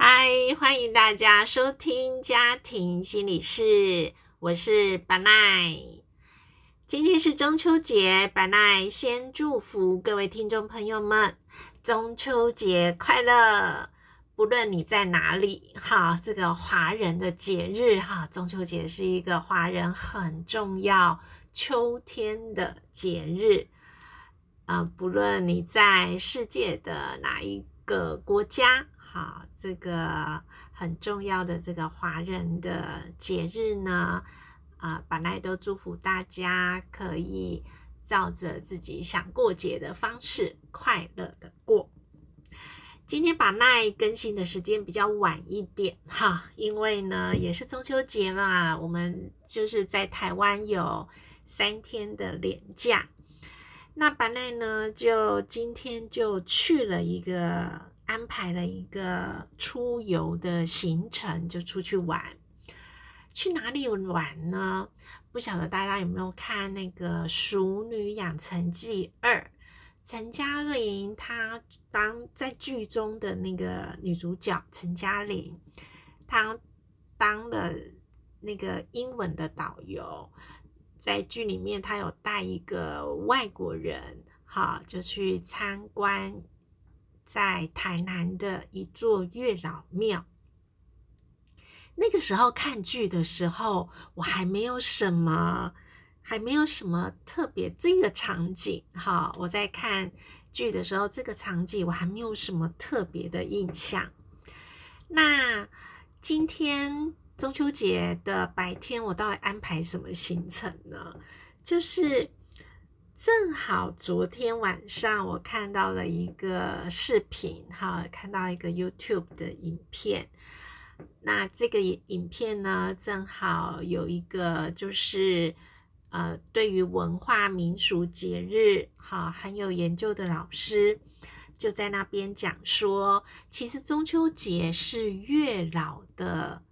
嗨，欢迎大家收听家庭心理室，我是白奈。今天是中秋节，白奈先祝福各位听众朋友们中秋节快乐。不论你在哪里，哈，这个华人的节日，哈，中秋节是一个华人很重要秋天的节日。啊，不论你在世界的哪一个国家。好，这个很重要的这个华人的节日呢，啊，本来都祝福大家可以照着自己想过节的方式快乐的过。今天把奈更新的时间比较晚一点哈，因为呢也是中秋节嘛，我们就是在台湾有三天的连假，那本来呢就今天就去了一个。安排了一个出游的行程，就出去玩。去哪里玩呢？不晓得大家有没有看那个《熟女养成记二》？陈嘉玲她当在剧中的那个女主角陈嘉玲，她当了那个英文的导游，在剧里面她有带一个外国人，哈，就去参观。在台南的一座月老庙，那个时候看剧的时候，我还没有什么，还没有什么特别这个场景哈。我在看剧的时候，这个场景我还没有什么特别的印象。那今天中秋节的白天，我到底安排什么行程呢？就是。正好昨天晚上我看到了一个视频，哈，看到一个 YouTube 的影片。那这个影片呢，正好有一个就是呃，对于文化民俗节日，哈，很有研究的老师就在那边讲说，其实中秋节是月老的，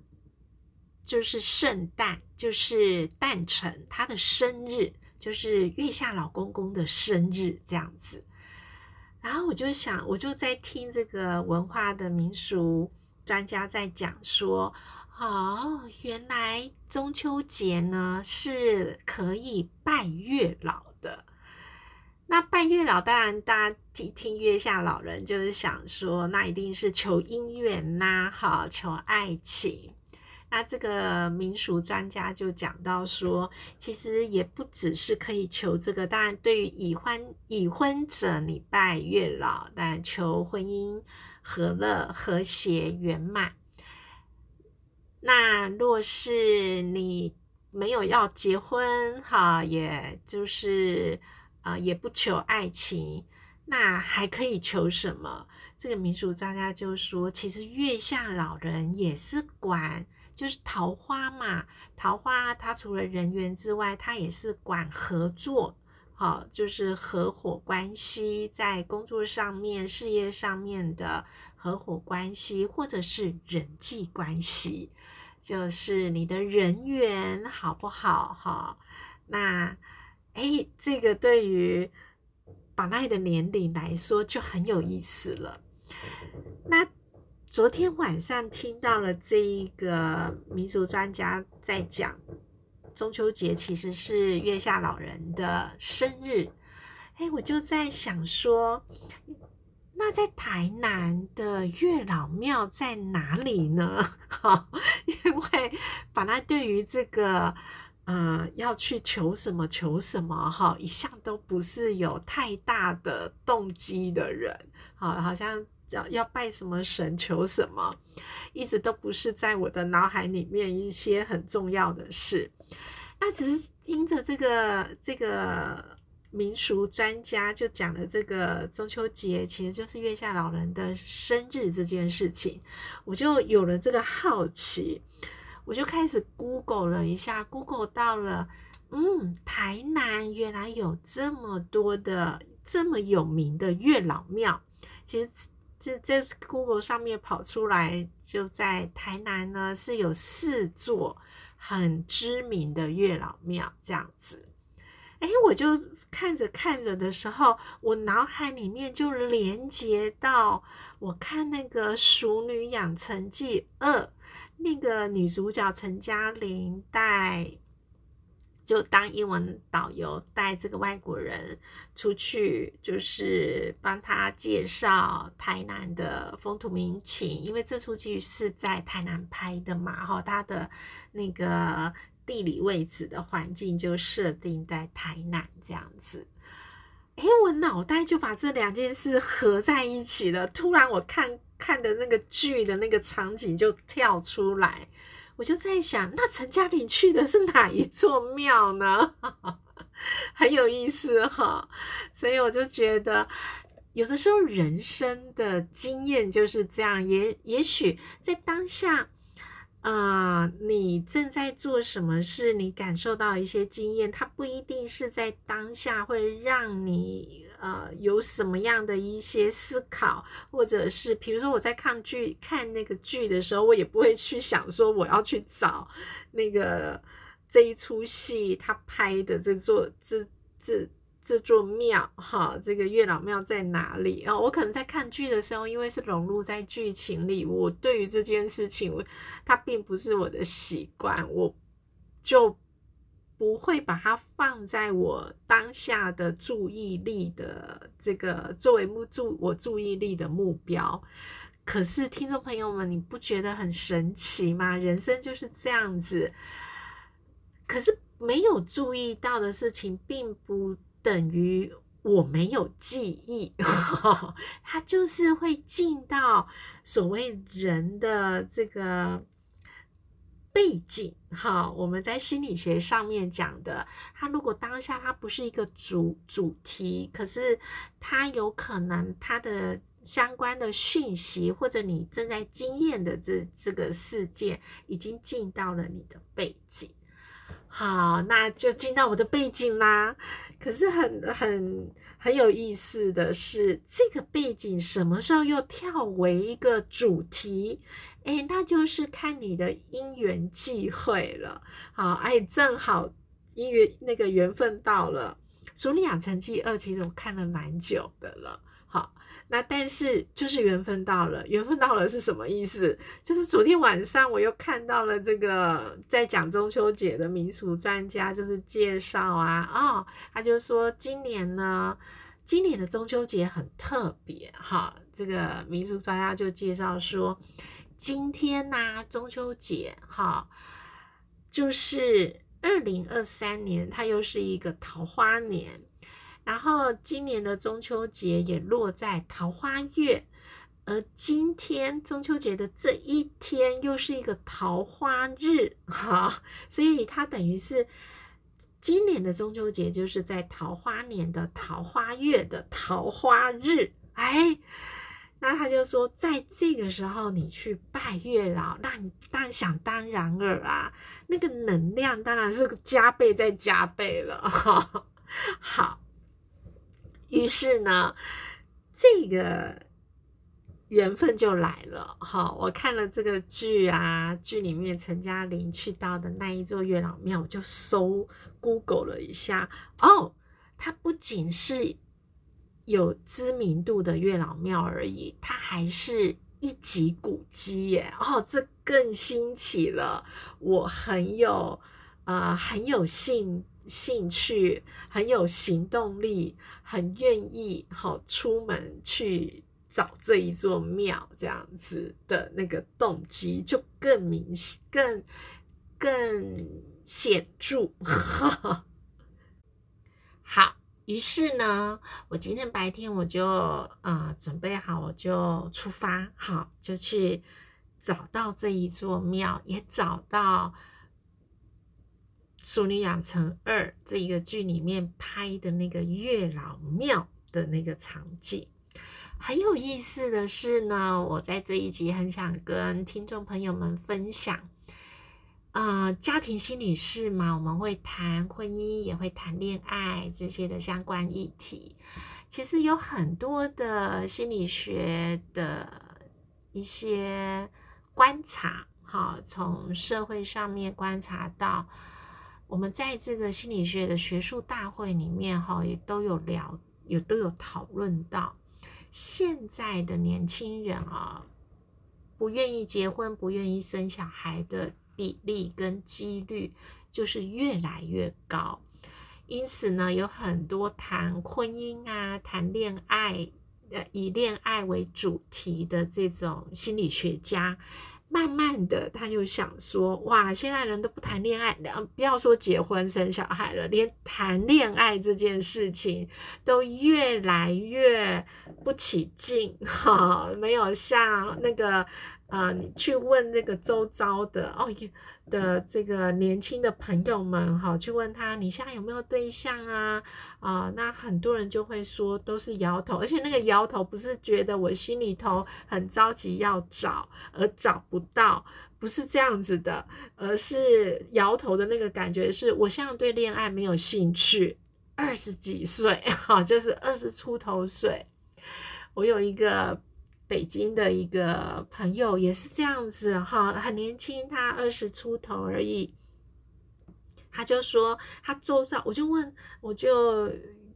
就是圣诞，就是诞辰，他的生日。就是月下老公公的生日这样子，然后我就想，我就在听这个文化的民俗专家在讲说，哦，原来中秋节呢是可以拜月老的。那拜月老，当然大家听听月下老人就是想说，那一定是求姻缘呐，好求爱情。那这个民俗专家就讲到说，其实也不只是可以求这个，当然对于已婚已婚者，你拜月老，但求婚姻和乐、和谐、圆满。那若是你没有要结婚，哈，也就是啊，也不求爱情，那还可以求什么？这个民俗专家就说，其实月下老人也是管。就是桃花嘛，桃花它除了人缘之外，它也是管合作，好，就是合伙关系，在工作上面、事业上面的合伙关系，或者是人际关系，就是你的人缘好不好？哈，那哎，这个对于宝奈的年龄来说就很有意思了。那。昨天晚上听到了这一个民俗专家在讲中秋节其实是月下老人的生日，哎，我就在想说，那在台南的月老庙在哪里呢？哈，因为本来对于这个呃要去求什么求什么哈，一向都不是有太大的动机的人，好，好像。要要拜什么神求什么，一直都不是在我的脑海里面一些很重要的事。那只是因着这个这个民俗专家就讲了这个中秋节其实就是月下老人的生日这件事情，我就有了这个好奇，我就开始 Google 了一下，Google 到了，嗯，台南原来有这么多的这么有名的月老庙，其实。这这 Google 上面跑出来，就在台南呢，是有四座很知名的月老庙这样子。哎，我就看着看着的时候，我脑海里面就连接到我看那个《熟女养成记二》，那个女主角陈嘉玲带就当英文导游，带这个外国人出去，就是帮他介绍台南的风土民情。因为这出剧是在台南拍的嘛，哈，它的那个地理位置的环境就设定在台南这样子。哎，我脑袋就把这两件事合在一起了。突然，我看看的那个剧的那个场景就跳出来，我就在想，那陈嘉玲去的是哪一座庙呢？很有意思哈。所以我就觉得，有的时候人生的经验就是这样，也也许在当下。啊，你正在做什么事？你感受到一些经验，它不一定是在当下会让你呃有什么样的一些思考，或者是比如说我在看剧看那个剧的时候，我也不会去想说我要去找那个这一出戏他拍的这座这这。这座庙，哈，这个月老庙在哪里啊？我可能在看剧的时候，因为是融入在剧情里，我对于这件事情，它并不是我的习惯，我就不会把它放在我当下的注意力的这个作为目注我注意力的目标。可是，听众朋友们，你不觉得很神奇吗？人生就是这样子。可是没有注意到的事情，并不。等于我没有记忆，它就是会进到所谓人的这个背景哈。我们在心理学上面讲的，它如果当下它不是一个主主题，可是它有可能它的相关的讯息或者你正在经验的这这个事件，已经进到了你的背景。好，那就进到我的背景啦。可是很很很有意思的是，这个背景什么时候又跳为一个主题？哎，那就是看你的因缘际会了。好，哎，正好因缘那个缘分到了，《熟女养成记二》其实我看了蛮久的了。那但是就是缘分到了，缘分到了是什么意思？就是昨天晚上我又看到了这个在讲中秋节的民俗专家，就是介绍啊，哦，他就说今年呢，今年的中秋节很特别哈。这个民俗专家就介绍说，今天呢中秋节哈，就是二零二三年，它又是一个桃花年。然后今年的中秋节也落在桃花月，而今天中秋节的这一天又是一个桃花日，哈，所以它等于是今年的中秋节就是在桃花年的桃花月的桃花日，哎，那他就说，在这个时候你去拜月老，那你当然想当然尔啊，那个能量当然是加倍再加倍了，哈，好。于是呢，这个缘分就来了哈。我看了这个剧啊，剧里面陈嘉玲去到的那一座月老庙，我就搜 Google 了一下哦，它不仅是有知名度的月老庙而已，它还是一级古迹耶！哦，这更新奇了，我很有啊，很有幸兴趣，很有行动力。很愿意好出门去找这一座庙，这样子的那个动机就更明显、更更显著。好，于是呢，我今天白天我就啊准备好，我就出发，好就去找到这一座庙，也找到。《淑女养成二》这一个剧里面拍的那个月老庙的那个场景，很有意思的是呢，我在这一集很想跟听众朋友们分享，啊，家庭心理师嘛，我们会谈婚姻，也会谈恋爱这些的相关议题。其实有很多的心理学的一些观察，哈，从社会上面观察到。我们在这个心理学的学术大会里面，哈，也都有聊，也都有讨论到。现在的年轻人啊，不愿意结婚、不愿意生小孩的比例跟几率就是越来越高。因此呢，有很多谈婚姻啊、谈恋爱，呃，以恋爱为主题的这种心理学家。慢慢的，他又想说：哇，现在人都不谈恋爱，不要说结婚生小孩了，连谈恋爱这件事情都越来越不起劲，哈，没有像那个。啊，你去问那个周遭的哦的这个年轻的朋友们哈，去问他你现在有没有对象啊？啊，那很多人就会说都是摇头，而且那个摇头不是觉得我心里头很着急要找而找不到，不是这样子的，而是摇头的那个感觉是我现在对恋爱没有兴趣，二十几岁哈，就是二十出头岁，我有一个。北京的一个朋友也是这样子哈，很年轻，他二十出头而已。他就说他周遭，我就问，我就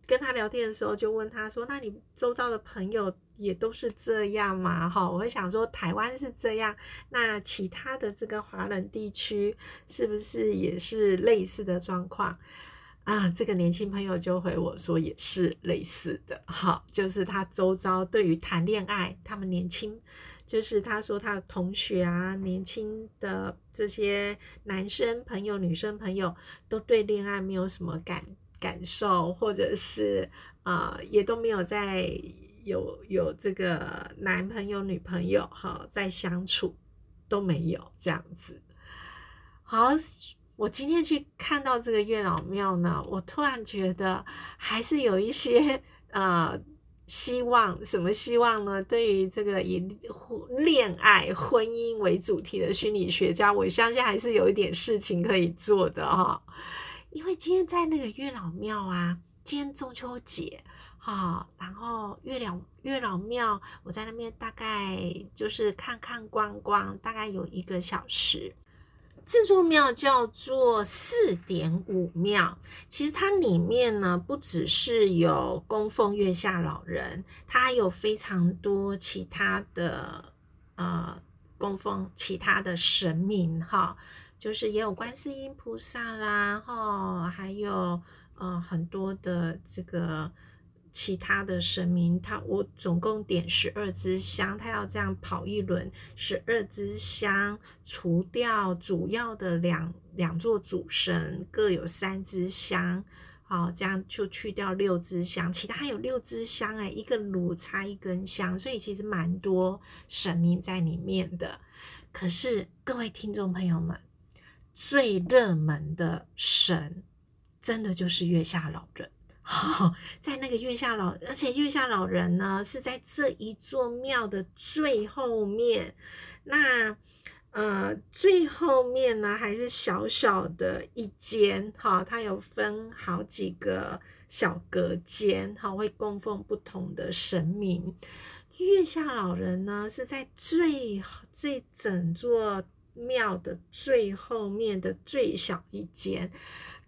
跟他聊天的时候就问他说：“那你周遭的朋友也都是这样吗？”哈，我会想说台湾是这样，那其他的这个华人地区是不是也是类似的状况？啊，这个年轻朋友就回我说，也是类似的，哈，就是他周遭对于谈恋爱，他们年轻，就是他说他的同学啊，年轻的这些男生朋友、女生朋友，都对恋爱没有什么感感受，或者是啊，也都没有在有有这个男朋友、女朋友哈，在相处都没有这样子，好。我今天去看到这个月老庙呢，我突然觉得还是有一些呃希望。什么希望呢？对于这个以恋爱、婚姻为主题的心理学家，我相信还是有一点事情可以做的哈。因为今天在那个月老庙啊，今天中秋节哈，然后月亮月老庙，我在那边大概就是看看观光，大概有一个小时。这座庙叫做四点五庙，其实它里面呢不只是有供奉月下老人，它还有非常多其他的呃供奉其他的神明哈，就是也有观世音菩萨啦哈，还有呃很多的这个。其他的神明，他我总共点十二支香，他要这样跑一轮，十二支香除掉主要的两两座主神，各有三支香，好，这样就去掉六支香，其他有六支香哎，一个炉插一根香，所以其实蛮多神明在里面的。可是各位听众朋友们，最热门的神，真的就是月下老人。在那个月下老，而且月下老人呢是在这一座庙的最后面。那呃，最后面呢还是小小的一间，哈，它有分好几个小隔间，哈，会供奉不同的神明。月下老人呢是在最这整座庙的最后面的最小一间。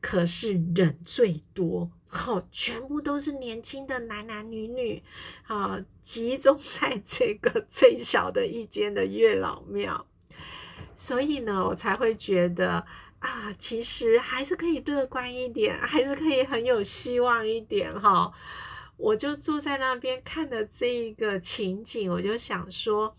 可是人最多，好，全部都是年轻的男男女女，啊，集中在这个最小的一间的月老庙，所以呢，我才会觉得啊，其实还是可以乐观一点，还是可以很有希望一点哈。我就坐在那边看的这一个情景，我就想说，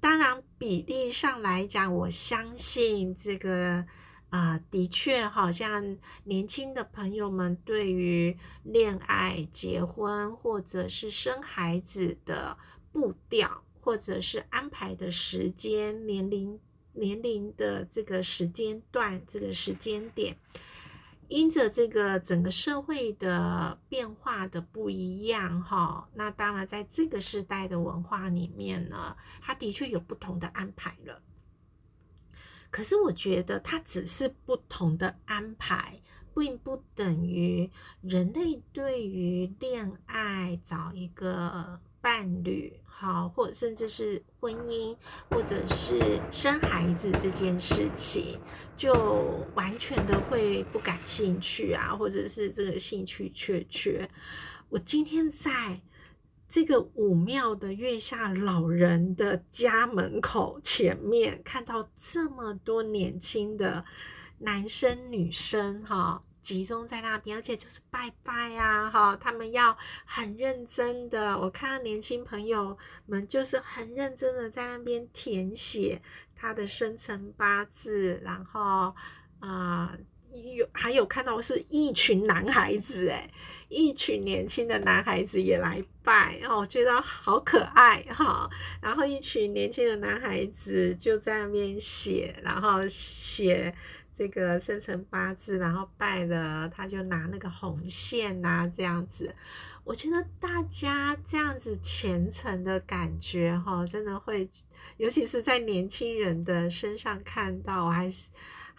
当然比例上来讲，我相信这个。啊，的确，好像年轻的朋友们对于恋爱、结婚或者是生孩子的步调，或者是安排的时间、年龄、年龄的这个时间段、这个时间点，因着这个整个社会的变化的不一样，哈，那当然在这个时代的文化里面呢，它的确有不同的安排了。可是我觉得它只是不同的安排，并不等于人类对于恋爱、找一个伴侣，好，或甚至是婚姻，或者是生孩子这件事情，就完全的会不感兴趣啊，或者是这个兴趣缺缺。我今天在。这个武庙的月下老人的家门口前面，看到这么多年轻的男生女生哈，集中在那边，而且就是拜拜啊哈，他们要很认真的。我看到年轻朋友们就是很认真的在那边填写他的生辰八字，然后啊。有还有看到是一群男孩子哎，一群年轻的男孩子也来拜哦，觉得好可爱哈。然后一群年轻的男孩子就在那边写，然后写这个生辰八字，然后拜了，他就拿那个红线呐这样子。我觉得大家这样子虔诚的感觉哈，真的会，尤其是在年轻人的身上看到，还是。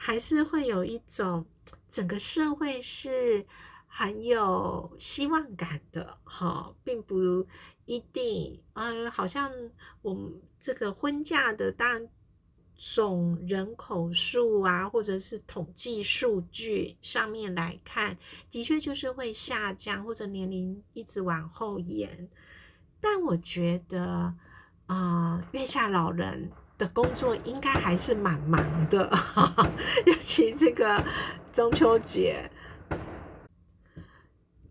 还是会有一种整个社会是很有希望感的哈，并不一定，嗯，好像我们这个婚嫁的，当总人口数啊，或者是统计数据上面来看，的确就是会下降，或者年龄一直往后延。但我觉得，啊，月下老人。的工作应该还是蛮忙的，尤其这个中秋节，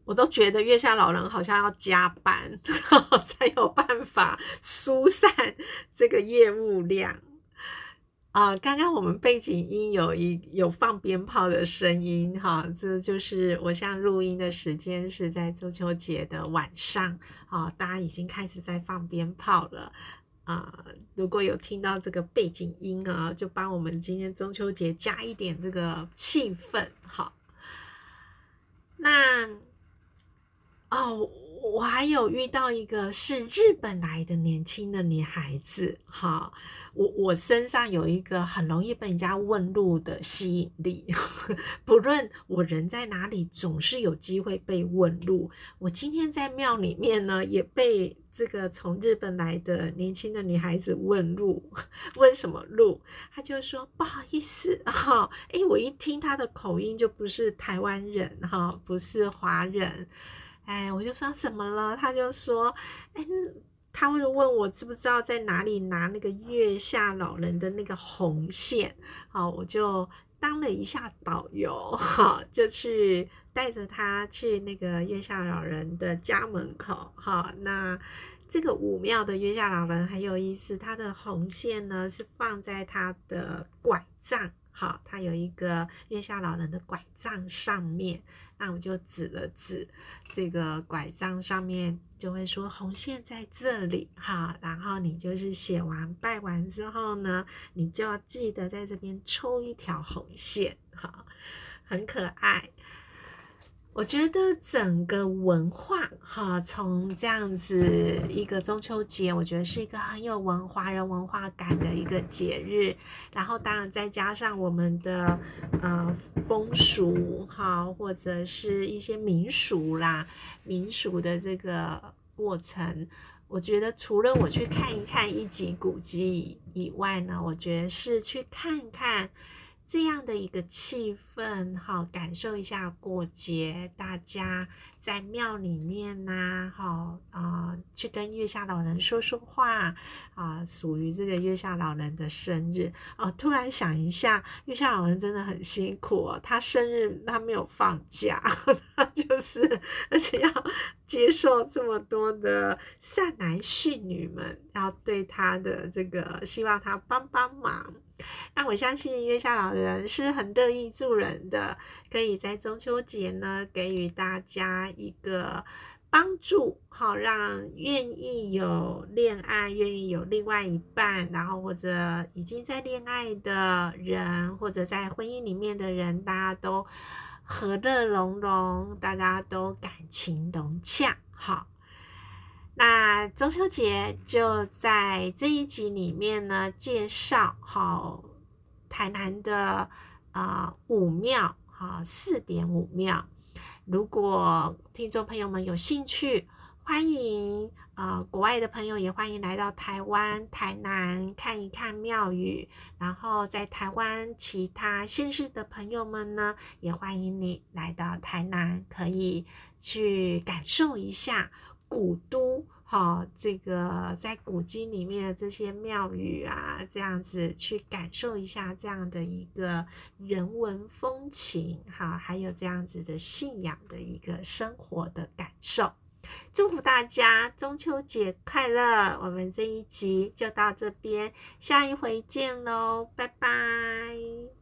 我都觉得月下老人好像要加班 才有办法疏散这个业务量啊。刚刚我们背景音有一有放鞭炮的声音，哈，这就是我像录音的时间是在中秋节的晚上啊，大家已经开始在放鞭炮了。啊，如果有听到这个背景音啊，就帮我们今天中秋节加一点这个气氛，好。那哦，我还有遇到一个是日本来的年轻的女孩子，哈。我我身上有一个很容易被人家问路的吸引力，不论我人在哪里，总是有机会被问路。我今天在庙里面呢，也被这个从日本来的年轻的女孩子问路，问什么路？她就说不好意思哈，哎，我一听她的口音就不是台湾人哈，不是华人，哎，我就说怎么了？她就说，哎。他会问我知不知道在哪里拿那个月下老人的那个红线，好，我就当了一下导游，哈，就去带着他去那个月下老人的家门口，哈，那这个武庙的月下老人很有意思，他的红线呢是放在他的拐杖，好，他有一个月下老人的拐杖上面。那我就指了指这个拐杖上面，就会说红线在这里哈。然后你就是写完拜完之后呢，你就要记得在这边抽一条红线哈，很可爱。我觉得整个文化哈，从这样子一个中秋节，我觉得是一个很有文华人文化感的一个节日。然后当然再加上我们的呃风俗哈，或者是一些民俗啦，民俗的这个过程，我觉得除了我去看一看一级古迹以外呢，我觉得是去看看。这样的一个气氛，哈，感受一下过节，大家在庙里面呐，哈啊，去跟月下老人说说话啊，属于这个月下老人的生日哦。突然想一下，月下老人真的很辛苦哦，他生日他没有放假，他就是而且要接受这么多的善男信女们要对他的这个，希望他帮帮忙。那我相信月下老人是很乐意助人的，可以在中秋节呢给予大家一个帮助，好让愿意有恋爱、愿意有另外一半，然后或者已经在恋爱的人，或者在婚姻里面的人，大家都和乐融融，大家都感情融洽。好，那中秋节就在这一集里面呢介绍好。台南的啊五庙哈四点五庙，如果听众朋友们有兴趣，欢迎啊国外的朋友也欢迎来到台湾台南看一看庙宇，然后在台湾其他县市的朋友们呢，也欢迎你来到台南，可以去感受一下古都。好，这个在古今里面的这些庙宇啊，这样子去感受一下这样的一个人文风情，哈，还有这样子的信仰的一个生活的感受。祝福大家中秋节快乐！我们这一集就到这边，下一回见喽，拜拜。